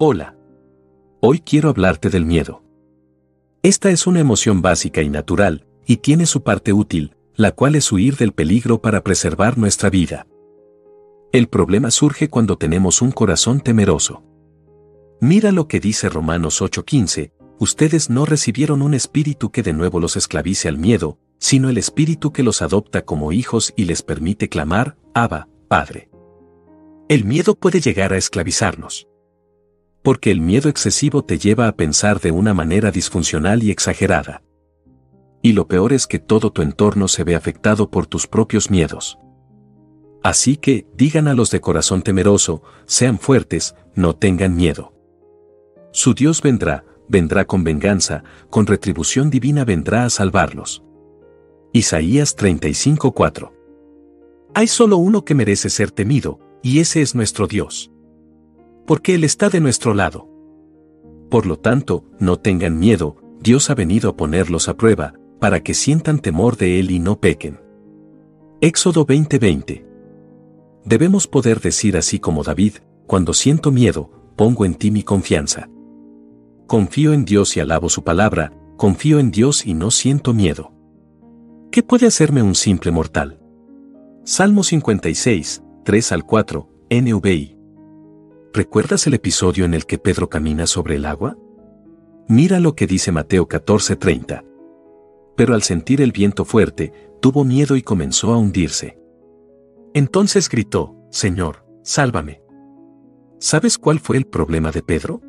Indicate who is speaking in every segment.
Speaker 1: Hola. Hoy quiero hablarte del miedo. Esta es una emoción básica y natural, y tiene su parte útil, la cual es huir del peligro para preservar nuestra vida. El problema surge cuando tenemos un corazón temeroso. Mira lo que dice Romanos 8:15, ustedes no recibieron un espíritu que de nuevo los esclavice al miedo, sino el espíritu que los adopta como hijos y les permite clamar, Abba, Padre. El miedo puede llegar a esclavizarnos porque el miedo excesivo te lleva a pensar de una manera disfuncional y exagerada. Y lo peor es que todo tu entorno se ve afectado por tus propios miedos. Así que, digan a los de corazón temeroso, sean fuertes, no tengan miedo. Su Dios vendrá, vendrá con venganza, con retribución divina vendrá a salvarlos. Isaías 35:4 Hay solo uno que merece ser temido, y ese es nuestro Dios porque Él está de nuestro lado. Por lo tanto, no tengan miedo, Dios ha venido a ponerlos a prueba, para que sientan temor de Él y no pequen. Éxodo 20:20 Debemos poder decir así como David, cuando siento miedo, pongo en ti mi confianza. Confío en Dios y alabo su palabra, confío en Dios y no siento miedo. ¿Qué puede hacerme un simple mortal? Salmo 56, 3 al 4, NVI. ¿Recuerdas el episodio en el que Pedro camina sobre el agua? Mira lo que dice Mateo 14:30. Pero al sentir el viento fuerte, tuvo miedo y comenzó a hundirse. Entonces gritó, Señor, sálvame. ¿Sabes cuál fue el problema de Pedro?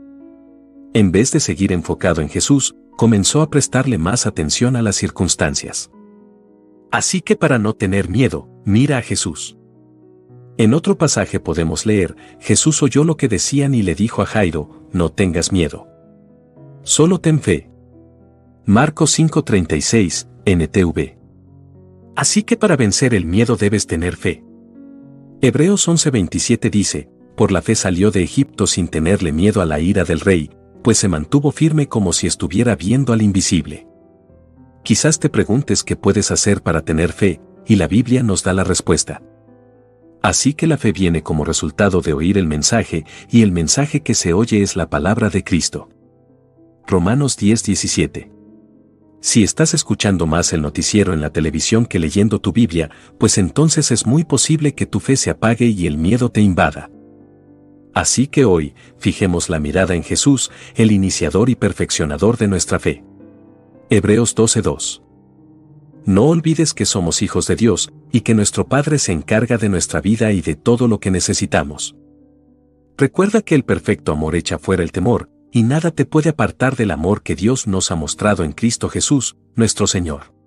Speaker 1: En vez de seguir enfocado en Jesús, comenzó a prestarle más atención a las circunstancias. Así que para no tener miedo, mira a Jesús. En otro pasaje podemos leer, Jesús oyó lo que decían y le dijo a Jairo, no tengas miedo. Solo ten fe. Marcos 5:36, NTV. Así que para vencer el miedo debes tener fe. Hebreos 11:27 dice, por la fe salió de Egipto sin tenerle miedo a la ira del rey, pues se mantuvo firme como si estuviera viendo al invisible. Quizás te preguntes qué puedes hacer para tener fe, y la Biblia nos da la respuesta. Así que la fe viene como resultado de oír el mensaje, y el mensaje que se oye es la palabra de Cristo. Romanos 10:17 Si estás escuchando más el noticiero en la televisión que leyendo tu Biblia, pues entonces es muy posible que tu fe se apague y el miedo te invada. Así que hoy, fijemos la mirada en Jesús, el iniciador y perfeccionador de nuestra fe. Hebreos 12:2 no olvides que somos hijos de Dios, y que nuestro Padre se encarga de nuestra vida y de todo lo que necesitamos. Recuerda que el perfecto amor echa fuera el temor, y nada te puede apartar del amor que Dios nos ha mostrado en Cristo Jesús, nuestro Señor.